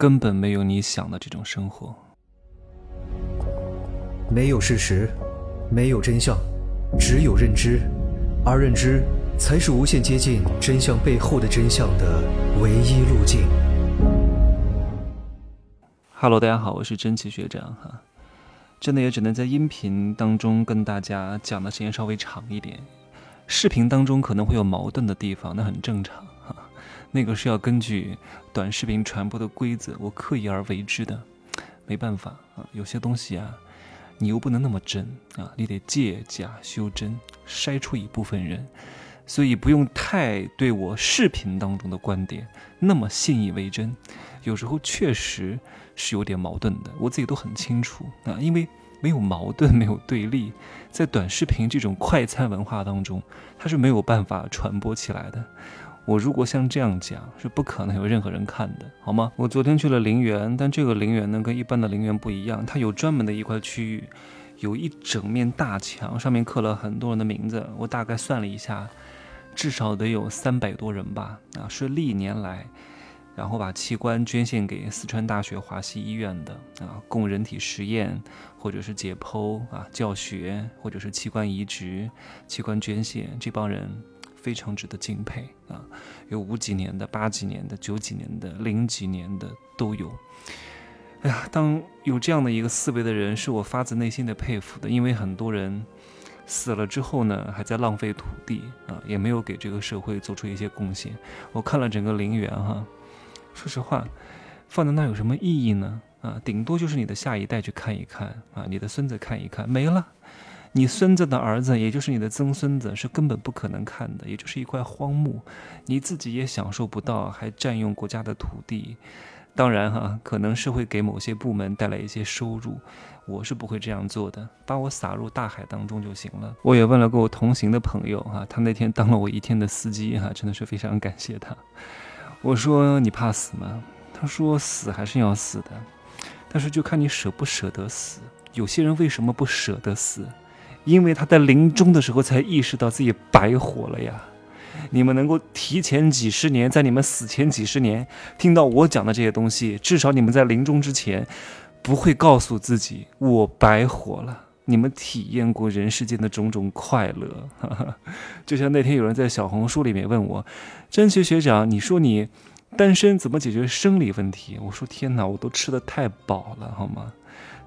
根本没有你想的这种生活。没有事实，没有真相，只有认知，而认知才是无限接近真相背后的真相的唯一路径。Hello，大家好，我是真奇学长哈。真的也只能在音频当中跟大家讲的时间稍微长一点，视频当中可能会有矛盾的地方，那很正常哈。那个是要根据短视频传播的规则，我刻意而为之的，没办法啊。有些东西啊，你又不能那么真啊，你得借假修真，筛出一部分人，所以不用太对我视频当中的观点那么信以为真。有时候确实是有点矛盾的，我自己都很清楚啊，因为没有矛盾，没有对立，在短视频这种快餐文化当中，它是没有办法传播起来的。我如果像这样讲，是不可能有任何人看的，好吗？我昨天去了陵园，但这个陵园呢，跟一般的陵园不一样，它有专门的一块区域，有一整面大墙，上面刻了很多人的名字。我大概算了一下，至少得有三百多人吧，啊，是历年来。然后把器官捐献给四川大学华西医院的啊，供人体实验，或者是解剖啊、教学，或者是器官移植、器官捐献，这帮人非常值得敬佩啊！有五几年的、八几年的、九几年的、零几年的都有。哎呀，当有这样的一个思维的人，是我发自内心的佩服的，因为很多人死了之后呢，还在浪费土地啊，也没有给这个社会做出一些贡献。我看了整个陵园哈。说实话，放在那有什么意义呢？啊，顶多就是你的下一代去看一看啊，你的孙子看一看，没了。你孙子的儿子，也就是你的曾孙子，是根本不可能看的，也就是一块荒墓，你自己也享受不到，还占用国家的土地。当然哈，可能是会给某些部门带来一些收入，我是不会这样做的，把我撒入大海当中就行了。我也问了跟我同行的朋友哈，他那天当了我一天的司机哈，真的是非常感谢他。我说你怕死吗？他说死还是要死的，但是就看你舍不舍得死。有些人为什么不舍得死？因为他在临终的时候才意识到自己白活了呀。你们能够提前几十年，在你们死前几十年听到我讲的这些东西，至少你们在临终之前不会告诉自己我白活了。你们体验过人世间的种种快乐，就像那天有人在小红书里面问我：“真奇学长，你说你单身怎么解决生理问题？”我说：“天哪，我都吃的太饱了，好吗？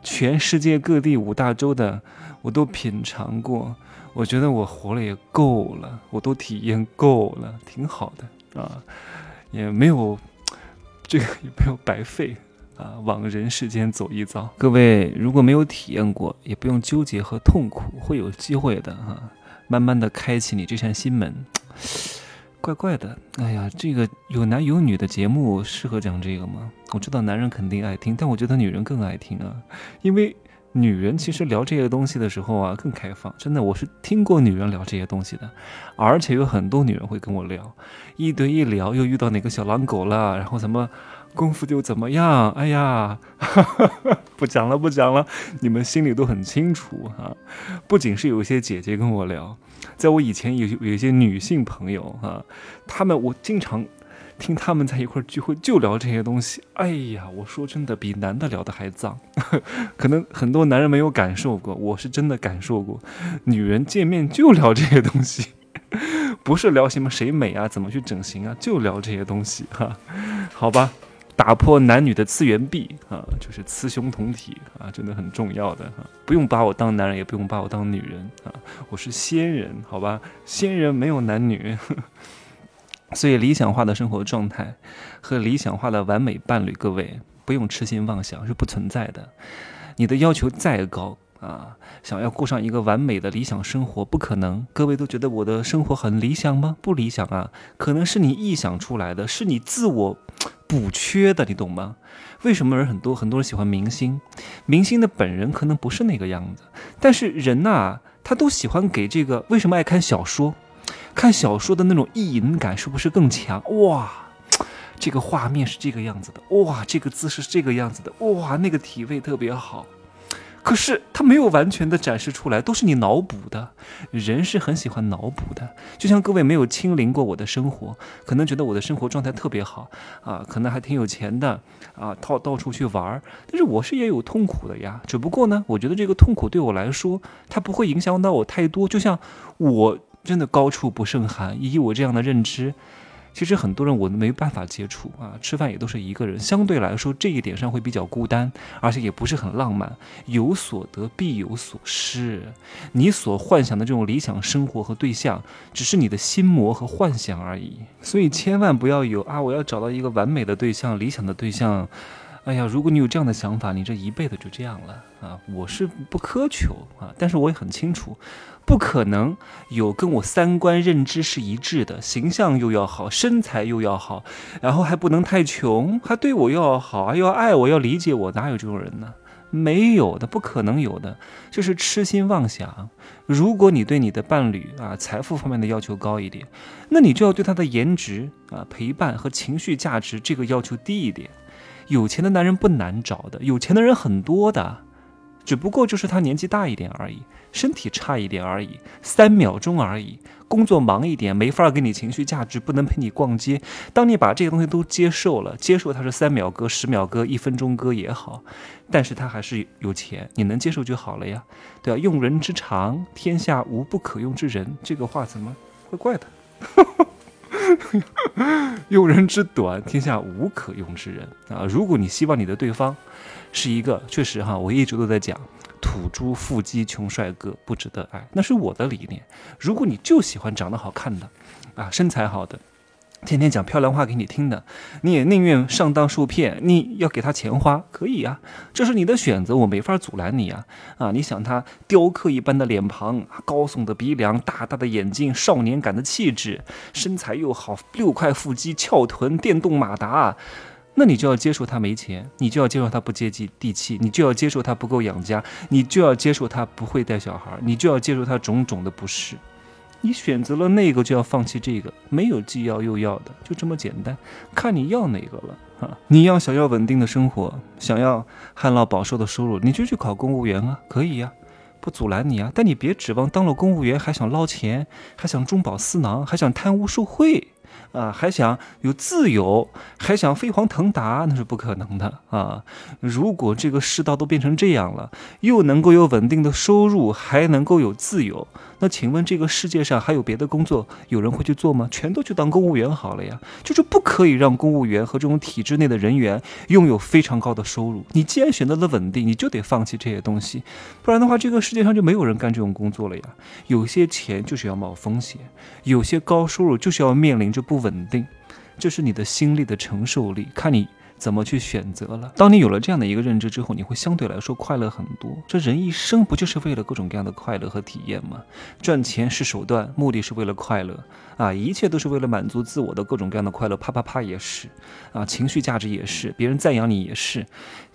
全世界各地五大洲的我都品尝过，我觉得我活了也够了，我都体验够了，挺好的啊，也没有这个也没有白费。”啊，往人世间走一遭。各位如果没有体验过，也不用纠结和痛苦，会有机会的哈。慢慢的开启你这扇心门。怪怪的，哎呀，这个有男有女的节目适合讲这个吗？我知道男人肯定爱听，但我觉得女人更爱听啊。因为女人其实聊这些东西的时候啊，更开放。真的，我是听过女人聊这些东西的，而且有很多女人会跟我聊，一对一聊，又遇到哪个小狼狗了，然后什么。功夫就怎么样？哎呀，哈 哈不讲了，不讲了，你们心里都很清楚哈。不仅是有一些姐姐跟我聊，在我以前有有一些女性朋友哈，她们我经常听他们在一块聚会就聊这些东西。哎呀，我说真的，比男的聊的还脏。可能很多男人没有感受过，我是真的感受过。女人见面就聊这些东西，不是聊什么谁美啊，怎么去整形啊，就聊这些东西哈。好吧。打破男女的次元壁啊，就是雌雄同体啊，真的很重要的哈。不用把我当男人，也不用把我当女人啊，我是仙人，好吧？仙人没有男女，所以理想化的生活状态和理想化的完美伴侣，各位不用痴心妄想，是不存在的。你的要求再高。啊，想要过上一个完美的理想生活，不可能。各位都觉得我的生活很理想吗？不理想啊，可能是你臆想出来的，是你自我补缺的，你懂吗？为什么人很多很多人喜欢明星？明星的本人可能不是那个样子，但是人呐，他都喜欢给这个。为什么爱看小说？看小说的那种意淫感是不是更强？哇，这个画面是这个样子的，哇，这个姿势是这个样子的，哇，那个体位特别好。可是他没有完全的展示出来，都是你脑补的。人是很喜欢脑补的，就像各位没有亲临过我的生活，可能觉得我的生活状态特别好啊，可能还挺有钱的啊，到到处去玩儿。但是我是也有痛苦的呀，只不过呢，我觉得这个痛苦对我来说，它不会影响到我太多。就像我真的高处不胜寒，以我这样的认知。其实很多人我都没办法接触啊，吃饭也都是一个人，相对来说这一点上会比较孤单，而且也不是很浪漫。有所得必有所失，你所幻想的这种理想生活和对象，只是你的心魔和幻想而已。所以千万不要有啊，我要找到一个完美的对象、理想的对象。哎呀，如果你有这样的想法，你这一辈子就这样了啊！我是不苛求啊，但是我也很清楚。不可能有跟我三观认知是一致的，形象又要好，身材又要好，然后还不能太穷，还对我又要好，还要爱我，要理解我，哪有这种人呢？没有的，不可能有的，就是痴心妄想。如果你对你的伴侣啊财富方面的要求高一点，那你就要对他的颜值啊、陪伴和情绪价值这个要求低一点。有钱的男人不难找的，有钱的人很多的。只不过就是他年纪大一点而已，身体差一点而已，三秒钟而已，工作忙一点，没法给你情绪价值，不能陪你逛街。当你把这些东西都接受了，接受他是三秒哥、十秒哥、一分钟哥也好，但是他还是有钱，你能接受就好了呀，对吧？用人之长，天下无不可用之人，这个话怎么怪怪的？用人之短，天下无可用之人啊！如果你希望你的对方。是一个确实哈，我一直都在讲土猪腹肌穷帅哥不值得爱，那是我的理念。如果你就喜欢长得好看的，啊，身材好的，天天讲漂亮话给你听的，你也宁愿上当受骗，你要给他钱花，可以啊，这是你的选择，我没法阻拦你啊。啊，你想他雕刻一般的脸庞，高耸的鼻梁，大大的眼睛，少年感的气质，身材又好，六块腹肌，翘臀，电动马达。那你就要接受他没钱，你就要接受他不接地地气，你就要接受他不够养家，你就要接受他不会带小孩，你就要接受他种种的不适。你选择了那个，就要放弃这个，没有既要又要的，就这么简单。看你要哪个了啊？你要想要稳定的生活，想要旱涝保收的收入，你就去考公务员啊，可以呀，不阻拦你啊。但你别指望当了公务员还想捞钱，还想中饱私囊，还想贪污受贿。啊，还想有自由，还想飞黄腾达，那是不可能的啊！如果这个世道都变成这样了，又能够有稳定的收入，还能够有自由，那请问这个世界上还有别的工作有人会去做吗？全都去当公务员好了呀！就是不可以让公务员和这种体制内的人员拥有非常高的收入。你既然选择了稳定，你就得放弃这些东西，不然的话，这个世界上就没有人干这种工作了呀！有些钱就是要冒风险，有些高收入就是要面临着不。稳定，这是你的心力的承受力，看你怎么去选择了。当你有了这样的一个认知之后，你会相对来说快乐很多。这人一生不就是为了各种各样的快乐和体验吗？赚钱是手段，目的是为了快乐啊！一切都是为了满足自我的各种各样的快乐。啪啪啪也是啊，情绪价值也是，别人赞扬你也是，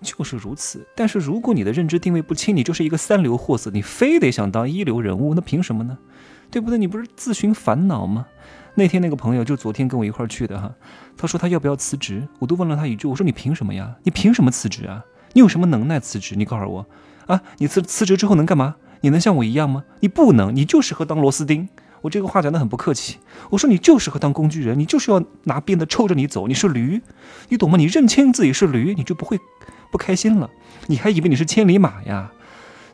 就是如此。但是如果你的认知定位不清，你就是一个三流货色，你非得想当一流人物，那凭什么呢？对不对？你不是自寻烦恼吗？那天那个朋友就昨天跟我一块儿去的哈，他说他要不要辞职，我都问了他一句，我说你凭什么呀？你凭什么辞职啊？你有什么能耐辞职？你告诉我啊！你辞辞职之后能干嘛？你能像我一样吗？你不能，你就适合当螺丝钉。我这个话讲得很不客气，我说你就适合当工具人，你就是要拿鞭子抽着你走，你是驴，你懂吗？你认清自己是驴，你就不会不开心了，你还以为你是千里马呀？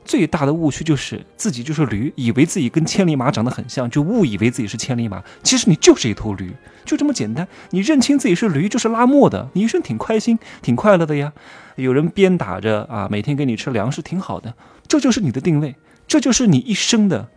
最大的误区就是自己就是驴，以为自己跟千里马长得很像，就误以为自己是千里马。其实你就是一头驴，就这么简单。你认清自己是驴，就是拉磨的，你一生挺开心、挺快乐的呀。有人鞭打着啊，每天给你吃粮食，挺好的。这就是你的定位，这就是你一生的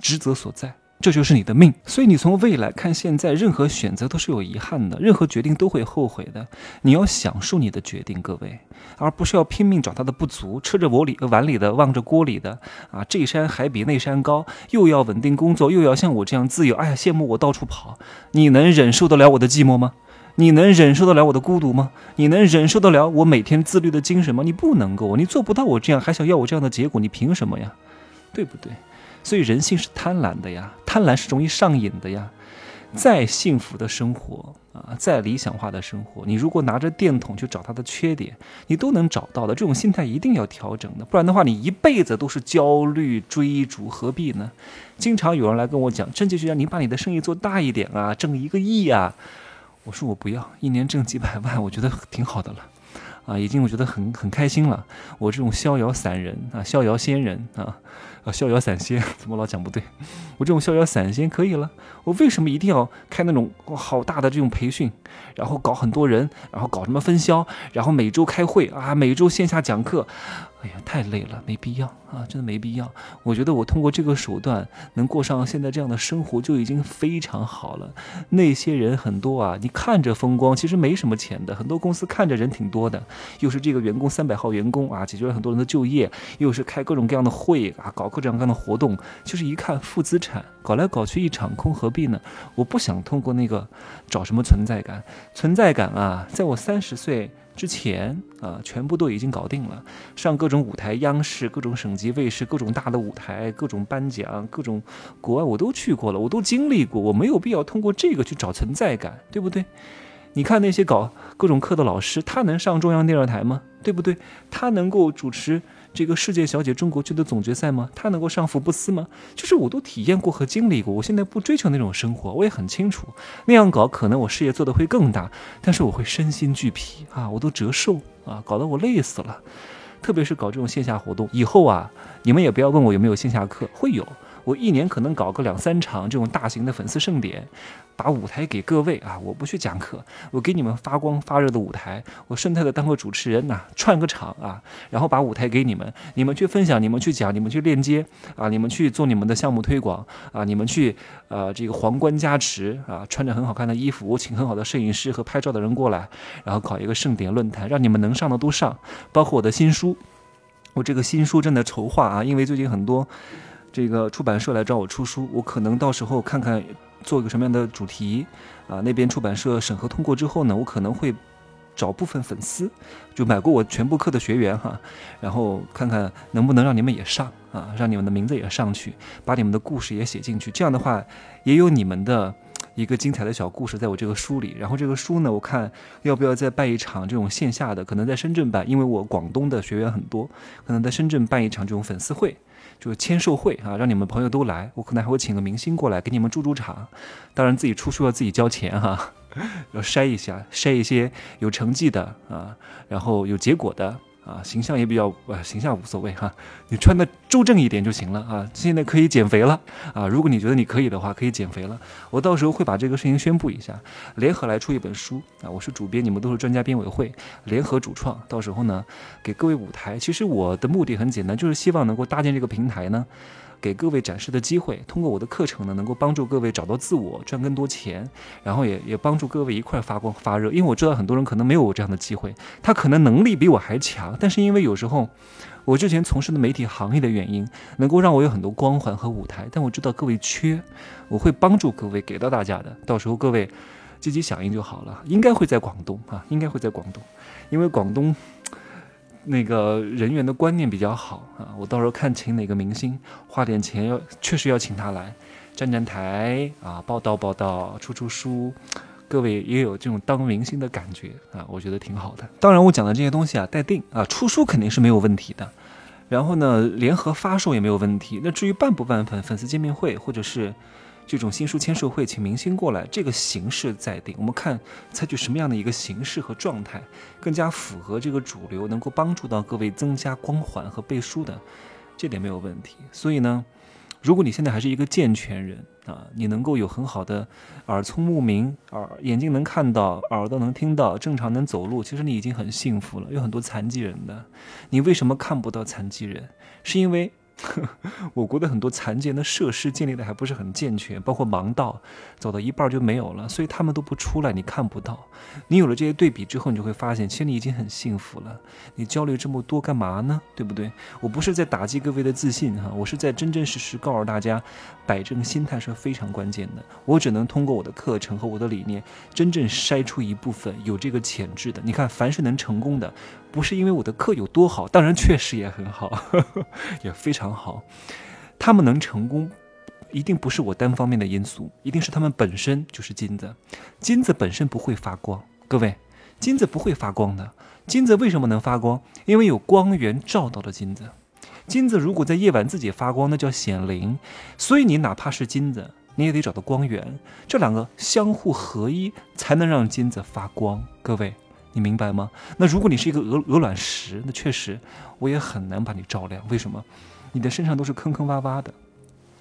职责所在。这就是你的命，所以你从未来看现在，任何选择都是有遗憾的，任何决定都会后悔的。你要享受你的决定，各位，而不是要拼命找他的不足，吃着我里碗里的，望着锅里的。啊，这山还比那山高，又要稳定工作，又要像我这样自由。哎呀，羡慕我到处跑，你能忍受得了我的寂寞吗？你能忍受得了我的孤独吗？你能忍受得了我每天自律的精神吗？你不能够，你做不到我这样，还想要我这样的结果，你凭什么呀？对不对？所以人性是贪婪的呀，贪婪是容易上瘾的呀。再幸福的生活啊，再理想化的生活，你如果拿着电筒去找它的缺点，你都能找到的。这种心态一定要调整的，不然的话，你一辈子都是焦虑追逐，何必呢？经常有人来跟我讲，郑继学长，你把你的生意做大一点啊，挣一个亿啊。我说我不要，一年挣几百万，我觉得挺好的了。啊，已经我觉得很很开心了。我这种逍遥散人啊，逍遥仙人啊，逍遥散仙，怎么老讲不对？我这种逍遥散仙可以了。我为什么一定要开那种好大的这种培训，然后搞很多人，然后搞什么分销，然后每周开会啊，每周线下讲课？哎呀，太累了，没必要啊，真的没必要。我觉得我通过这个手段能过上现在这样的生活就已经非常好了。那些人很多啊，你看着风光，其实没什么钱的。很多公司看着人挺多的，又是这个员工三百号员工啊，解决了很多人的就业，又是开各种各样的会啊，搞各种各样的活动，就是一看负资产，搞来搞去一场空，何必呢？我不想通过那个找什么存在感，存在感啊，在我三十岁。之前啊，全部都已经搞定了，上各种舞台，央视、各种省级卫视、各种大的舞台、各种颁奖、各种国外我都去过了，我都经历过，我没有必要通过这个去找存在感，对不对？你看那些搞各种课的老师，他能上中央电视台吗？对不对？他能够主持？这个世界小姐中国区的总决赛吗？她能够上福布斯吗？就是我都体验过和经历过，我现在不追求那种生活，我也很清楚，那样搞可能我事业做得会更大，但是我会身心俱疲啊，我都折寿啊，搞得我累死了。特别是搞这种线下活动，以后啊，你们也不要问我有没有线下课，会有。我一年可能搞个两三场这种大型的粉丝盛典，把舞台给各位啊！我不去讲课，我给你们发光发热的舞台，我顺带的当个主持人呐，串个场啊，然后把舞台给你们，你们去分享，你们去讲，你们去链接啊，你们去做你们的项目推广啊，你们去呃这个皇冠加持啊，穿着很好看的衣服，我请很好的摄影师和拍照的人过来，然后搞一个盛典论坛，让你们能上的都上，包括我的新书，我这个新书正在筹划啊，因为最近很多。这个出版社来找我出书，我可能到时候看看做一个什么样的主题啊？那边出版社审核通过之后呢，我可能会找部分粉丝，就买过我全部课的学员哈，然后看看能不能让你们也上啊，让你们的名字也上去，把你们的故事也写进去。这样的话，也有你们的一个精彩的小故事在我这个书里。然后这个书呢，我看要不要再办一场这种线下的，可能在深圳办，因为我广东的学员很多，可能在深圳办一场这种粉丝会。就是签售会啊，让你们朋友都来，我可能还会请个明星过来给你们助助场。当然自己出书要自己交钱哈，要筛一下，筛一些有成绩的啊，然后有结果的。啊，形象也比较，呃，形象无所谓哈，你穿的周正一点就行了啊。现在可以减肥了啊，如果你觉得你可以的话，可以减肥了。我到时候会把这个事情宣布一下，联合来出一本书啊。我是主编，你们都是专家，编委会联合主创，到时候呢，给各位舞台。其实我的目的很简单，就是希望能够搭建这个平台呢。给各位展示的机会，通过我的课程呢，能够帮助各位找到自我，赚更多钱，然后也也帮助各位一块发光发热。因为我知道很多人可能没有我这样的机会，他可能能力比我还强，但是因为有时候我之前从事的媒体行业的原因，能够让我有很多光环和舞台。但我知道各位缺，我会帮助各位给到大家的。到时候各位积极响应就好了。应该会在广东啊，应该会在广东，因为广东。那个人员的观念比较好啊，我到时候看请哪个明星，花点钱要确实要请他来站站台啊，报道报道，出出书，各位也有这种当明星的感觉啊，我觉得挺好的。当然我讲的这些东西啊，待定啊，出书肯定是没有问题的，然后呢，联合发售也没有问题。那至于办不办粉粉丝见面会，或者是。这种新书签售会，请明星过来，这个形式再定。我们看采取什么样的一个形式和状态，更加符合这个主流，能够帮助到各位增加光环和背书的，这点没有问题。所以呢，如果你现在还是一个健全人啊，你能够有很好的耳聪目明，耳眼睛能看到，耳朵能听到，正常能走路，其实你已经很幸福了。有很多残疾人的，你为什么看不到残疾人？是因为。我国的很多残疾人的设施建立的还不是很健全，包括盲道，走到一半就没有了，所以他们都不出来，你看不到。你有了这些对比之后，你就会发现，其实你已经很幸福了。你焦虑这么多干嘛呢？对不对？我不是在打击各位的自信哈，我是在真真实实告诉大家，摆正心态是非常关键的。我只能通过我的课程和我的理念，真正筛出一部分有这个潜质的。你看，凡是能成功的。不是因为我的课有多好，当然确实也很好，也非常好。他们能成功，一定不是我单方面的因素，一定是他们本身就是金子。金子本身不会发光，各位，金子不会发光的。金子为什么能发光？因为有光源照到了金子。金子如果在夜晚自己发光，那叫显灵。所以你哪怕是金子，你也得找到光源，这两个相互合一，才能让金子发光。各位，你明白吗？那如果你是一个鹅鹅卵石，那确实我也很难把你照亮。为什么？你的身上都是坑坑洼洼的。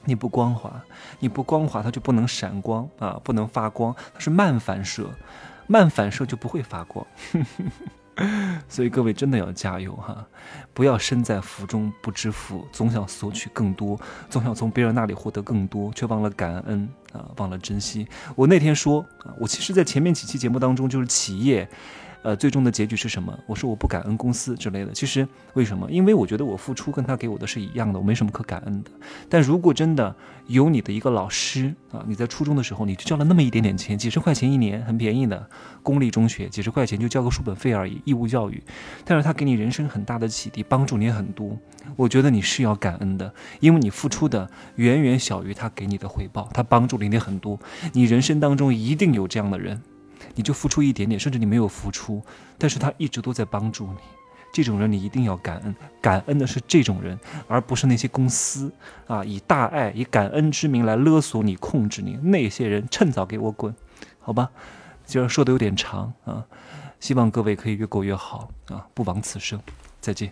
你不光滑，你不光滑，它就不能闪光啊，不能发光，它是慢反射，慢反射就不会发光。所以各位真的要加油哈，不要身在福中不知福，总想索取更多，总想从别人那里获得更多，却忘了感恩啊，忘了珍惜。我那天说啊，我其实在前面几期节目当中就是企业。呃，最终的结局是什么？我说我不感恩公司之类的。其实为什么？因为我觉得我付出跟他给我的是一样的，我没什么可感恩的。但如果真的有你的一个老师啊，你在初中的时候你就交了那么一点点钱，几十块钱一年，很便宜的公立中学，几十块钱就交个书本费而已，义务教育。但是他给你人生很大的启迪，帮助你很多。我觉得你是要感恩的，因为你付出的远远小于他给你的回报，他帮助了你很多。你人生当中一定有这样的人。你就付出一点点，甚至你没有付出，但是他一直都在帮助你。这种人你一定要感恩，感恩的是这种人，而不是那些公司啊，以大爱、以感恩之名来勒索你、控制你。那些人趁早给我滚，好吧？今儿说的有点长啊，希望各位可以越过越好啊，不枉此生。再见。